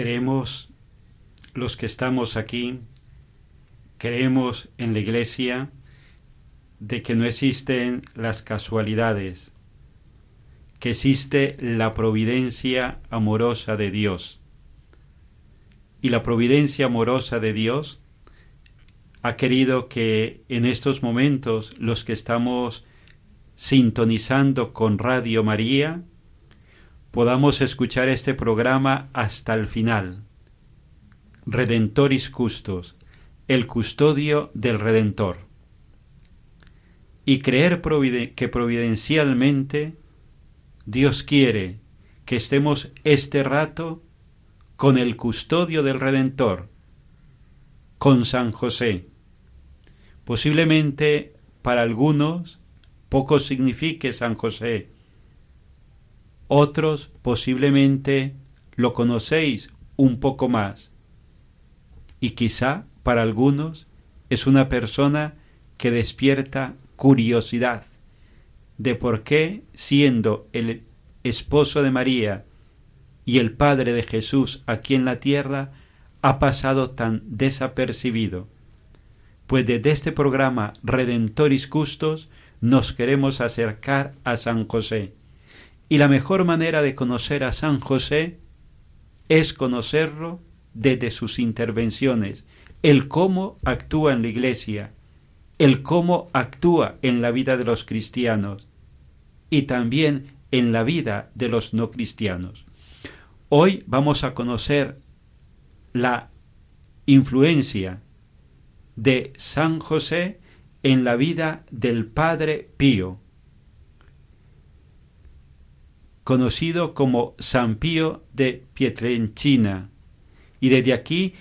Creemos los que estamos aquí, creemos en la Iglesia de que no existen las casualidades, que existe la providencia amorosa de Dios. Y la providencia amorosa de Dios ha querido que en estos momentos los que estamos sintonizando con Radio María podamos escuchar este programa hasta el final. Redentoris Custos, el custodio del Redentor. Y creer que providencialmente Dios quiere que estemos este rato con el custodio del Redentor, con San José. Posiblemente para algunos poco signifique San José, otros posiblemente lo conocéis un poco más y quizá para algunos es una persona que despierta curiosidad de por qué siendo el esposo de María y el padre de Jesús aquí en la tierra ha pasado tan desapercibido. Pues desde este programa Redentoris Custos nos queremos acercar a San José. Y la mejor manera de conocer a San José es conocerlo desde sus intervenciones, el cómo actúa en la iglesia, el cómo actúa en la vida de los cristianos y también en la vida de los no cristianos. Hoy vamos a conocer la influencia de San José en la vida del Padre Pío, conocido como San Pío de Pietrenchina. Y desde aquí,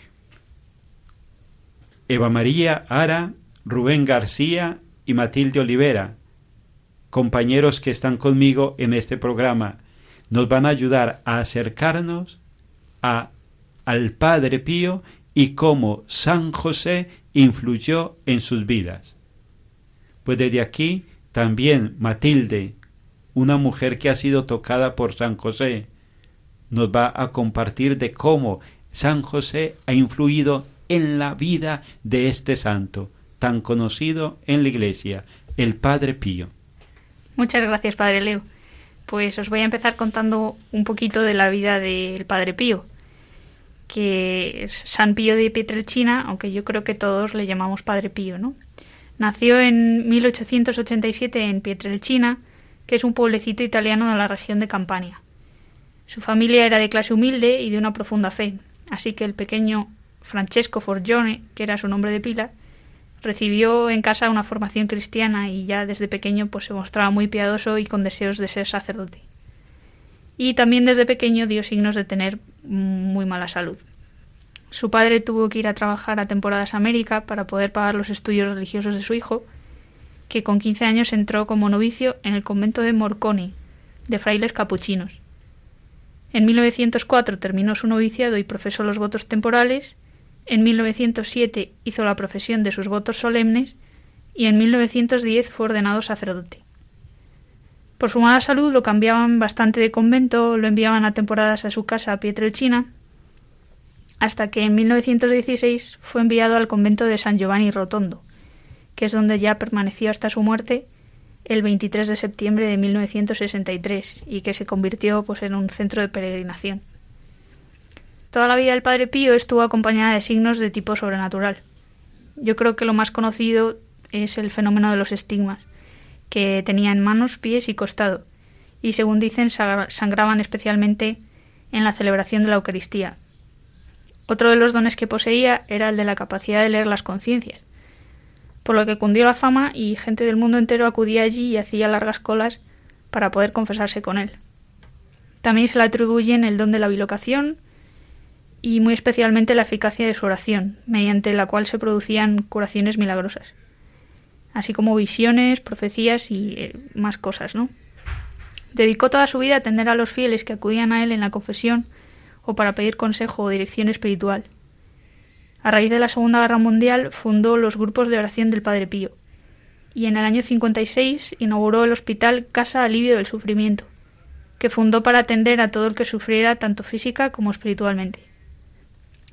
Eva María Ara, Rubén García y Matilde Olivera, compañeros que están conmigo en este programa, nos van a ayudar a acercarnos a, al Padre Pío y cómo San José influyó en sus vidas. Pues desde aquí también Matilde, una mujer que ha sido tocada por San José, nos va a compartir de cómo San José ha influido en la vida de este santo, tan conocido en la Iglesia, el Padre Pío. Muchas gracias, Padre Leo. Pues os voy a empezar contando un poquito de la vida del Padre Pío, que es San Pío de Pietrelcina, aunque yo creo que todos le llamamos Padre Pío, ¿no? Nació en 1887 en Pietrelcina, que es un pueblecito italiano de la región de Campania. Su familia era de clase humilde y de una profunda fe, así que el pequeño Francesco Forgione, que era su nombre de pila, recibió en casa una formación cristiana y ya desde pequeño pues se mostraba muy piadoso y con deseos de ser sacerdote. y también desde pequeño dio signos de tener muy mala salud. Su padre tuvo que ir a trabajar a temporadas a América para poder pagar los estudios religiosos de su hijo, que con 15 años entró como novicio en el convento de Morconi, de frailes capuchinos. En 1904 terminó su noviciado y profesó los votos temporales, en 1907 hizo la profesión de sus votos solemnes y en 1910 fue ordenado sacerdote. Por su mala salud lo cambiaban bastante de convento, lo enviaban a temporadas a su casa a Pietrelcina, hasta que en 1916 fue enviado al convento de San Giovanni Rotondo, que es donde ya permaneció hasta su muerte el 23 de septiembre de 1963 y que se convirtió pues, en un centro de peregrinación. Toda la vida del Padre Pío estuvo acompañada de signos de tipo sobrenatural. Yo creo que lo más conocido es el fenómeno de los estigmas, que tenía en manos, pies y costado, y según dicen sangraban especialmente en la celebración de la Eucaristía, otro de los dones que poseía era el de la capacidad de leer las conciencias, por lo que cundió la fama y gente del mundo entero acudía allí y hacía largas colas para poder confesarse con él. También se le atribuyen el don de la bilocación y muy especialmente la eficacia de su oración, mediante la cual se producían curaciones milagrosas, así como visiones, profecías y eh, más cosas, ¿no? Dedicó toda su vida a atender a los fieles que acudían a él en la confesión o para pedir consejo o dirección espiritual. A raíz de la Segunda Guerra Mundial fundó los grupos de oración del Padre Pío y en el año 56 inauguró el hospital Casa Alivio del Sufrimiento, que fundó para atender a todo el que sufriera tanto física como espiritualmente.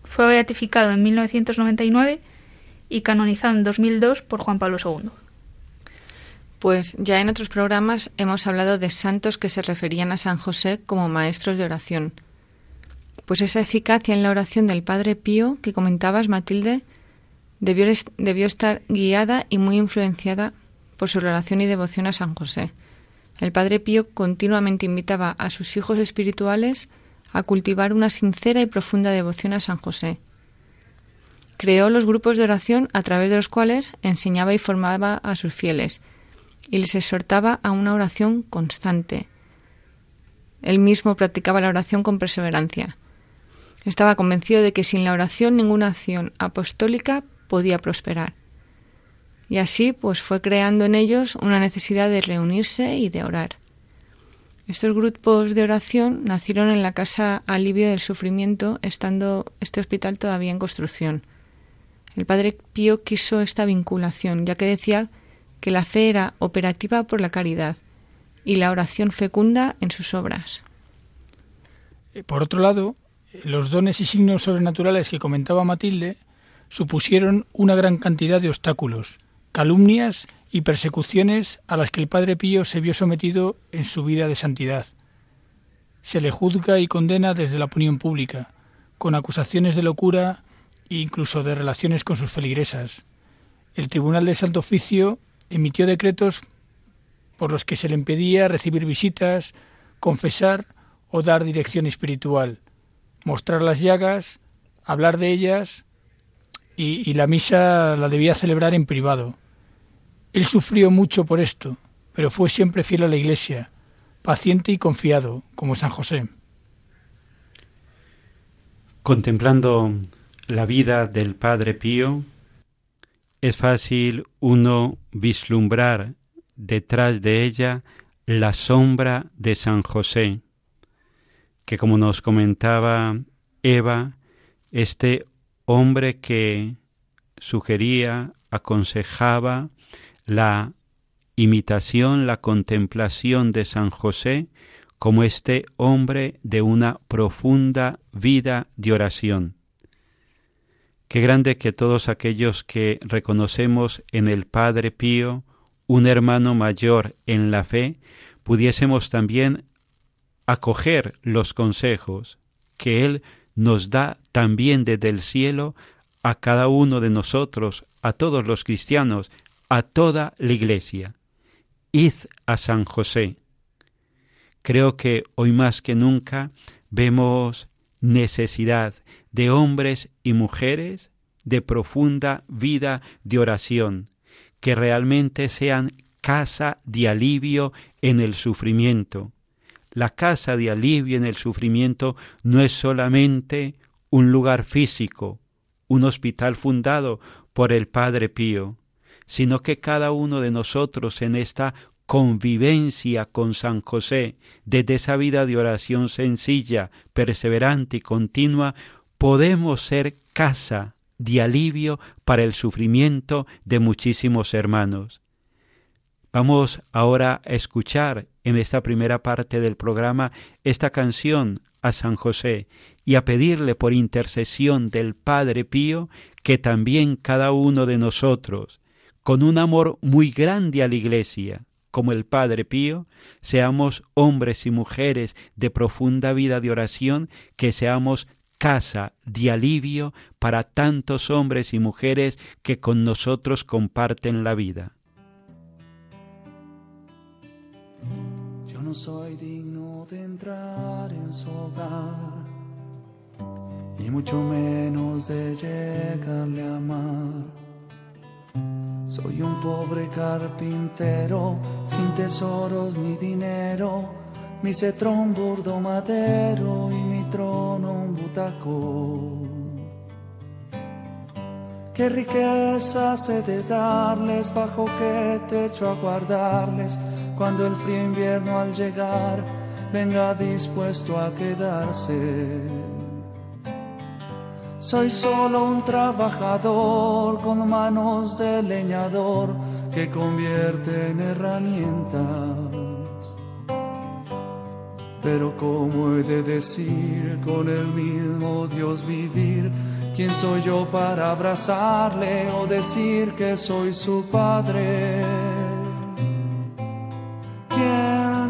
Fue beatificado en 1999 y canonizado en 2002 por Juan Pablo II. Pues ya en otros programas hemos hablado de santos que se referían a San José como maestros de oración pues esa eficacia en la oración del Padre Pío que comentabas, Matilde, debió, debió estar guiada y muy influenciada por su relación y devoción a San José. El Padre Pío continuamente invitaba a sus hijos espirituales a cultivar una sincera y profunda devoción a San José. Creó los grupos de oración a través de los cuales enseñaba y formaba a sus fieles y les exhortaba a una oración constante. Él mismo practicaba la oración con perseverancia. Estaba convencido de que sin la oración ninguna acción apostólica podía prosperar. Y así pues fue creando en ellos una necesidad de reunirse y de orar. Estos grupos de oración nacieron en la Casa Alivio del Sufrimiento, estando este hospital todavía en construcción. El padre Pío quiso esta vinculación, ya que decía que la fe era operativa por la caridad y la oración fecunda en sus obras. Por otro lado, los dones y signos sobrenaturales que comentaba Matilde supusieron una gran cantidad de obstáculos, calumnias y persecuciones a las que el Padre Pío se vio sometido en su vida de santidad. Se le juzga y condena desde la opinión pública, con acusaciones de locura e incluso de relaciones con sus feligresas. El Tribunal de Santo Oficio emitió decretos por los que se le impedía recibir visitas, confesar o dar dirección espiritual mostrar las llagas, hablar de ellas y, la misa la debía celebrar en privado. Él sufrió mucho por esto, pero fue siempre fiel a la Iglesia, paciente y confiado, como San José. Contemplando la vida del Padre Pío, es fácil uno vislumbrar detrás de ella la sombra de San José, que como nos comentaba Eva, este hombre que sugería, aconsejaba la imitación, la contemplación de San José como este hombre de una profunda vida de oración. Qué grande que todos aquellos que reconocemos en el Padre Pío un hermano mayor en la fe, pudiésemos también acoger los consejos que Él nos da también desde el cielo a cada uno de nosotros, a todos los cristianos, a toda la iglesia. Id a San José. Creo que hoy más que nunca vemos necesidad de hombres y mujeres de profunda vida de oración, que realmente sean casa de alivio en el sufrimiento, La casa de alivio en el sufrimiento no es solamente un lugar físico, un hospital fundado por el Padre Pío, sino que cada uno de nosotros en esta convivencia con San José, desde esa vida de oración sencilla, perseverante y continua, podemos ser casa de alivio para el sufrimiento de muchísimos hermanos. Vamos ahora a escuchar en esta primera parte del programa esta canción a San José y a pedirle por intercesión del Padre Pío que también cada uno de nosotros, con un amor muy grande a la Iglesia, como el Padre Pío, seamos hombres y mujeres de profunda vida de oración, que seamos casa de alivio para tantos hombres y mujeres que con nosotros comparten la vida. No soy digno de entrar en su hogar, y mucho menos de llegarle a amar. Soy un pobre carpintero, sin tesoros ni dinero, mi cetro un burdo madero y mi trono un butaco. Qué riqueza he de darles, bajo qué techo a guardarles, cuando el frío invierno al llegar venga dispuesto a quedarse. Soy solo un trabajador con manos de leñador que convierte en herramientas. Pero ¿cómo he de decir con el mismo Dios vivir? ¿Quién soy yo para abrazarle o decir que soy su padre?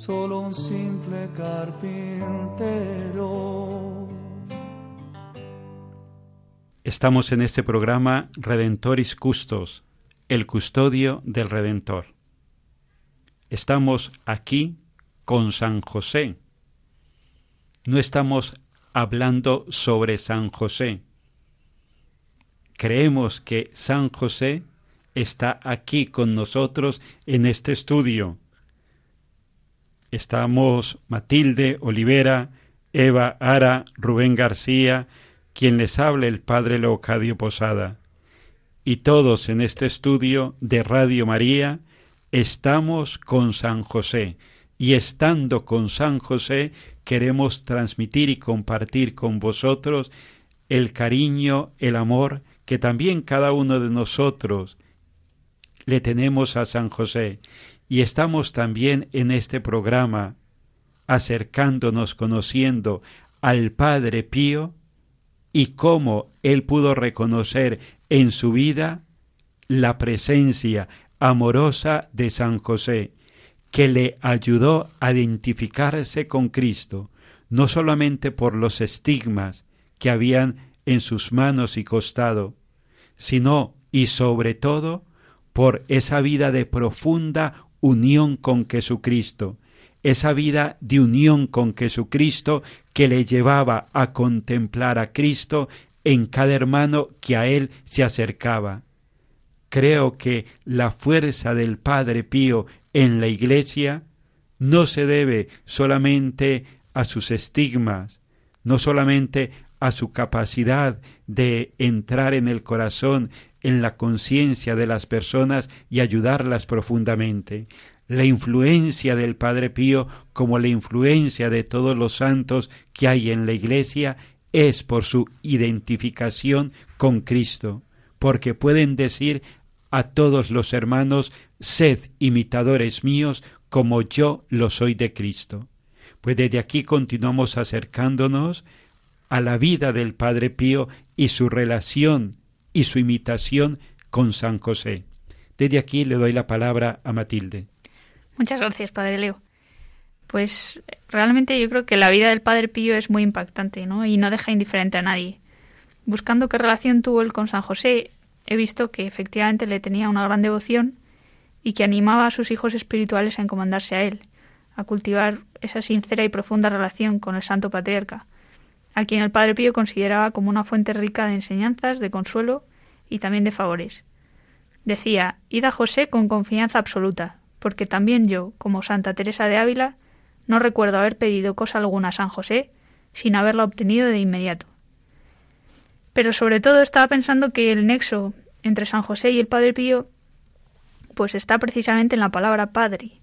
solo un simple carpintero. Estamos en este programa Redentoris Custos, el custodio del Redentor. Estamos aquí con San José. No estamos hablando sobre San José. Creemos que San José está aquí con nosotros en este estudio. Estamos Matilde, Olivera, Eva, Ara, Rubén García, quien les hable el Padre Leocadio Posada. Y todos en este estudio de Radio María estamos con San José y estando con San José queremos transmitir y compartir con vosotros el cariño, el amor que también cada uno de nosotros le tenemos a San José. Y estamos también en este programa acercándonos, conociendo al Padre Pío, y cómo él pudo reconocer en su vida la presencia amorosa de San José, que le ayudó a identificarse con Cristo, no solamente por los estigmas que habían en sus manos y costado, sino y sobre todo por esa vida de profunda unión con Jesucristo, esa vida de unión con Jesucristo que le llevaba a contemplar a Cristo en cada hermano que a él se acercaba. Creo que la fuerza del Padre Pío en la Iglesia no se debe solamente a sus estigmas, no solamente a su capacidad de entrar en el corazón, en la conciencia de las personas y ayudarlas profundamente, la influencia del Padre Pío como la influencia de todos los santos que hay en la Iglesia es por su identificación con Cristo, porque pueden decir a todos los hermanos, sed imitadores míos como yo lo soy de Cristo. Pues desde aquí continuamos acercándonos a la vida del Padre Pío y su relación y su imitación con San José. Desde aquí le doy la palabra a Matilde. Muchas gracias, Padre Leo. Pues realmente yo creo que la vida del Padre Pío es muy impactante, ¿no? Y no deja indiferente a nadie. Buscando qué relación tuvo él con San José, he visto que efectivamente le tenía una gran devoción y que animaba a sus hijos espirituales a encomendarse a él, a cultivar esa sincera y profunda relación con el Santo Patriarca, a quien el Padre Pío consideraba como una fuente rica de enseñanzas, de consuelo y también de favores. Decía, id a José con confianza absoluta, porque también yo, como Santa Teresa de Ávila, no recuerdo haber pedido cosa alguna a San José sin haberla obtenido de inmediato. Pero sobre todo estaba pensando que el nexo entre San José y el Padre Pío pues está precisamente en la palabra Padre.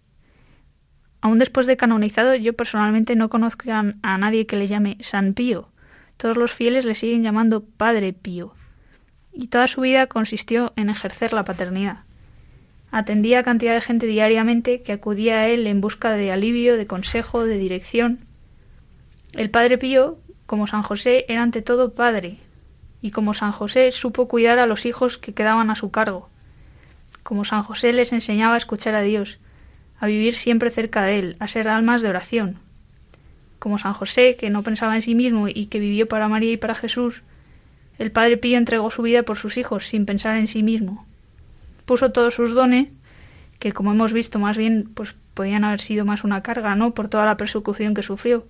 Aún después de canonizado, yo personalmente no conozco a, a nadie que le llame San Pío. Todos los fieles le siguen llamando Padre Pío. Y toda su vida consistió en ejercer la paternidad. Atendía a cantidad de gente diariamente que acudía a él en busca de alivio, de consejo, de dirección. El Padre Pío, como San José, era ante todo padre, y como San José supo cuidar a los hijos que quedaban a su cargo. Como San José les enseñaba a escuchar a Dios, a vivir siempre cerca de Él, a ser almas de oración. Como San José, que no pensaba en sí mismo y que vivió para María y para Jesús, el Padre Pío entregó su vida por sus hijos sin pensar en sí mismo puso todos sus dones, que como hemos visto más bien pues podían haber sido más una carga, ¿no? por toda la persecución que sufrió.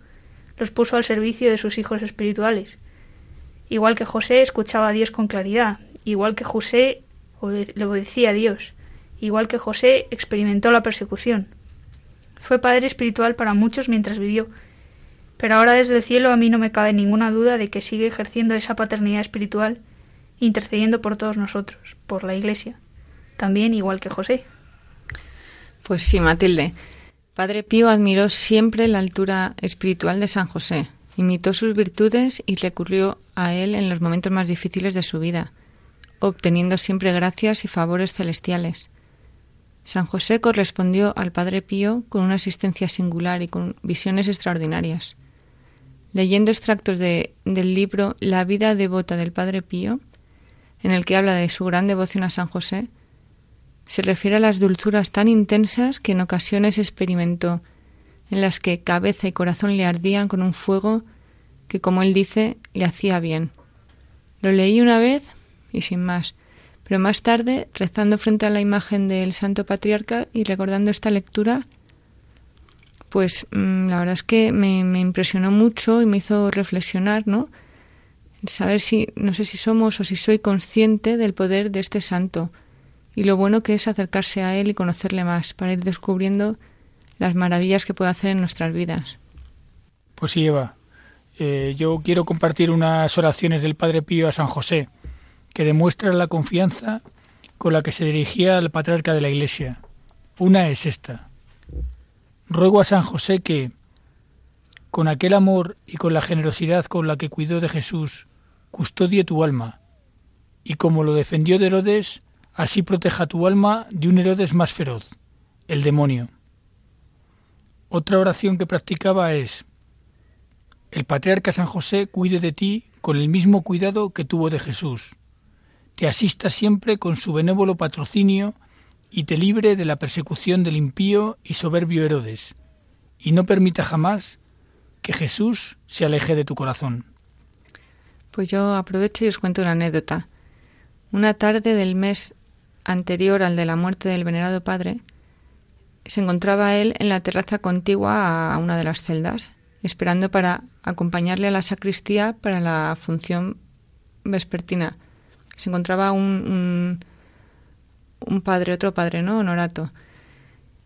Los puso al servicio de sus hijos espirituales. Igual que José escuchaba a Dios con claridad, igual que José le obedecía a Dios, igual que José experimentó la persecución. Fue padre espiritual para muchos mientras vivió, pero ahora desde el cielo a mí no me cabe ninguna duda de que sigue ejerciendo esa paternidad espiritual, intercediendo por todos nosotros, por la Iglesia también igual que José. Pues sí, Matilde. Padre Pío admiró siempre la altura espiritual de San José, imitó sus virtudes y recurrió a él en los momentos más difíciles de su vida, obteniendo siempre gracias y favores celestiales. San José correspondió al Padre Pío con una asistencia singular y con visiones extraordinarias. Leyendo extractos de, del libro La vida devota del Padre Pío, en el que habla de su gran devoción a San José, se refiere a las dulzuras tan intensas que en ocasiones experimentó, en las que cabeza y corazón le ardían con un fuego que, como él dice, le hacía bien. Lo leí una vez y sin más, pero más tarde, rezando frente a la imagen del Santo Patriarca y recordando esta lectura, pues mm, la verdad es que me, me, impresionó mucho y me hizo reflexionar, ¿no? Saber si, no sé si somos o si soy consciente del poder de este santo, y lo bueno que es acercarse a Él y conocerle más para ir descubriendo las maravillas que puede hacer en nuestras vidas. Pues sí, Eva. Eh, yo quiero compartir unas oraciones del Padre Pío a San José, que demuestran la confianza con la que se dirigía al patriarca de la Iglesia. Una es esta. Ruego a San José que, con aquel amor y con la generosidad con la que cuidó de Jesús, custodie tu alma, y como lo defendió de Herodes, Así proteja tu alma de un Herodes más feroz, el demonio. Otra oración que practicaba es, el patriarca San José cuide de ti con el mismo cuidado que tuvo de Jesús. Te asista siempre con su benévolo patrocinio y te libre de la persecución del impío y soberbio Herodes, y no permita jamás que Jesús se aleje de tu corazón. Pues yo aprovecho y os cuento una anécdota. Una tarde del mes anterior al de la muerte del venerado padre, se encontraba él en la terraza contigua a una de las celdas, esperando para acompañarle a la sacristía para la función vespertina. Se encontraba un, un, padre, otro padre, ¿no? Honorato.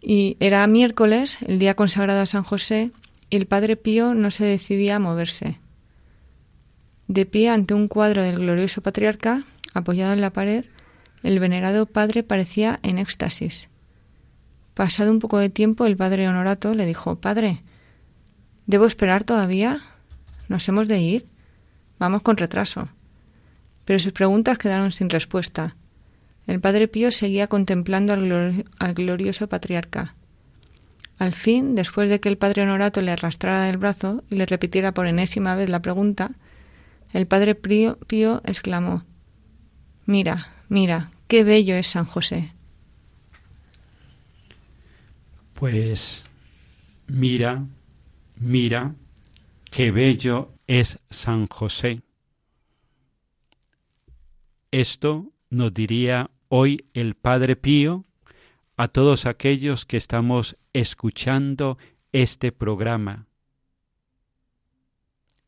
Y era miércoles, el día consagrado a San José, y el padre Pío no se decidía a moverse. De pie ante un cuadro del glorioso patriarca, apoyado en la pared, el venerado padre parecía en éxtasis. Pasado un poco de tiempo, el padre Honorato le dijo Padre, ¿debo esperar todavía? ¿Nos hemos de ir? Vamos con retraso. Pero sus preguntas quedaron sin respuesta. El padre Pío seguía contemplando al, glorioso patriarca. Al fin, después de que el padre Honorato le arrastrara del brazo y le repitiera por enésima vez la pregunta, el padre Pío exclamó Mira, Mira, qué bello es San José. Pues Mira, mira, qué bello es San José. Esto nos diría hoy el Padre Pío a todos aquellos que estamos escuchando este programa.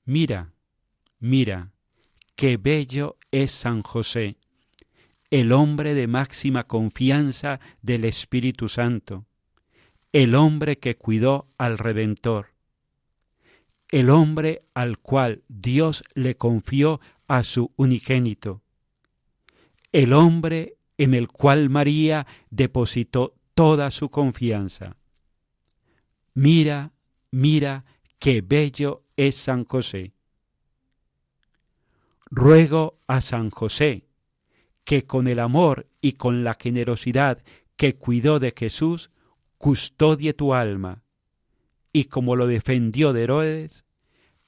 Mira, mira, qué bello es San José, el hombre de máxima confianza del Espíritu Santo, el hombre que cuidó al Redentor, el hombre al cual Dios le confió a su unigénito, el hombre en el cual María depositó toda su confianza. Mira, mira qué bello es San José. Ruego a San José que con el amor y con la generosidad que cuidó de Jesús, custodie tu alma, y como lo defendió de Herodes,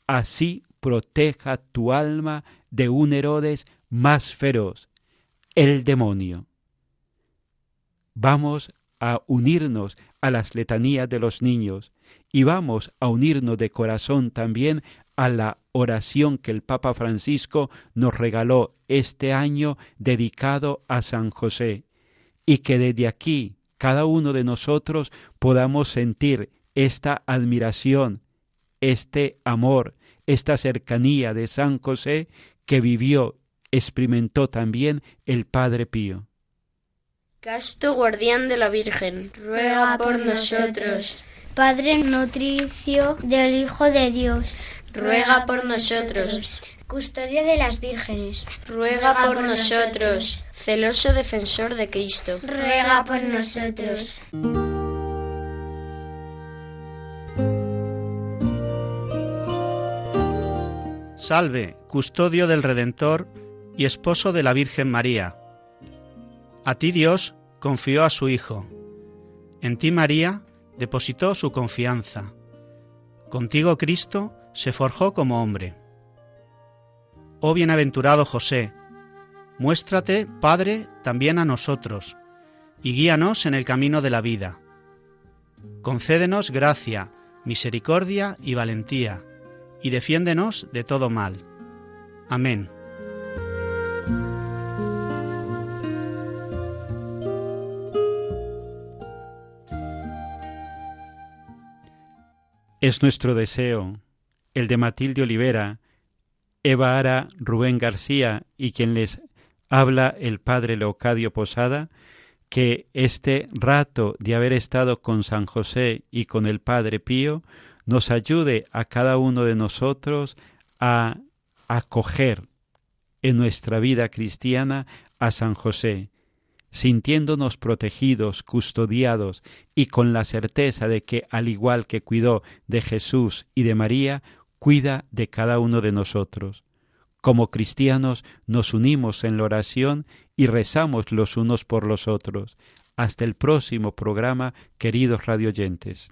así proteja tu alma de un Herodes más feroz, el demonio. Vamos a unirnos a las letanías de los niños y vamos a unirnos de corazón también a la oración que el Papa Francisco nos regaló este año dedicado a San José y que desde aquí cada uno de nosotros podamos sentir esta admiración, este amor, esta cercanía de San José que vivió experimentó también el Padre Pío. Casto guardián de la Virgen, ruega por nosotros. Padre nutricio del Hijo de Dios, ruega por nosotros. Custodio de las vírgenes, ruega por nosotros. Celoso defensor de Cristo, ruega por nosotros. Salve, custodio del Redentor y esposo de la Virgen María. A ti Dios confió a su Hijo. En ti María depositó su confianza. Contigo Cristo se forjó como hombre. Oh bienaventurado José, muéstrate, Padre, también a nosotros, y guíanos en el camino de la vida. Concédenos gracia, misericordia y valentía, y defiéndenos de todo mal. Amén. Es nuestro deseo, el de Matilde Olivera, Eva Ara, Rubén García y quien les habla el Padre Leocadio Posada, que este rato de haber estado con San José y con el Padre Pío nos ayude a cada uno de nosotros a acoger en nuestra vida cristiana a San José, sintiéndonos protegidos, custodiados y con la certeza de que, al igual que cuidó de Jesús y de María, cuida de cada uno de nosotros. Como cristianos nos unimos en la oración y rezamos los unos por los otros. Hasta el próximo programa, queridos radioyentes.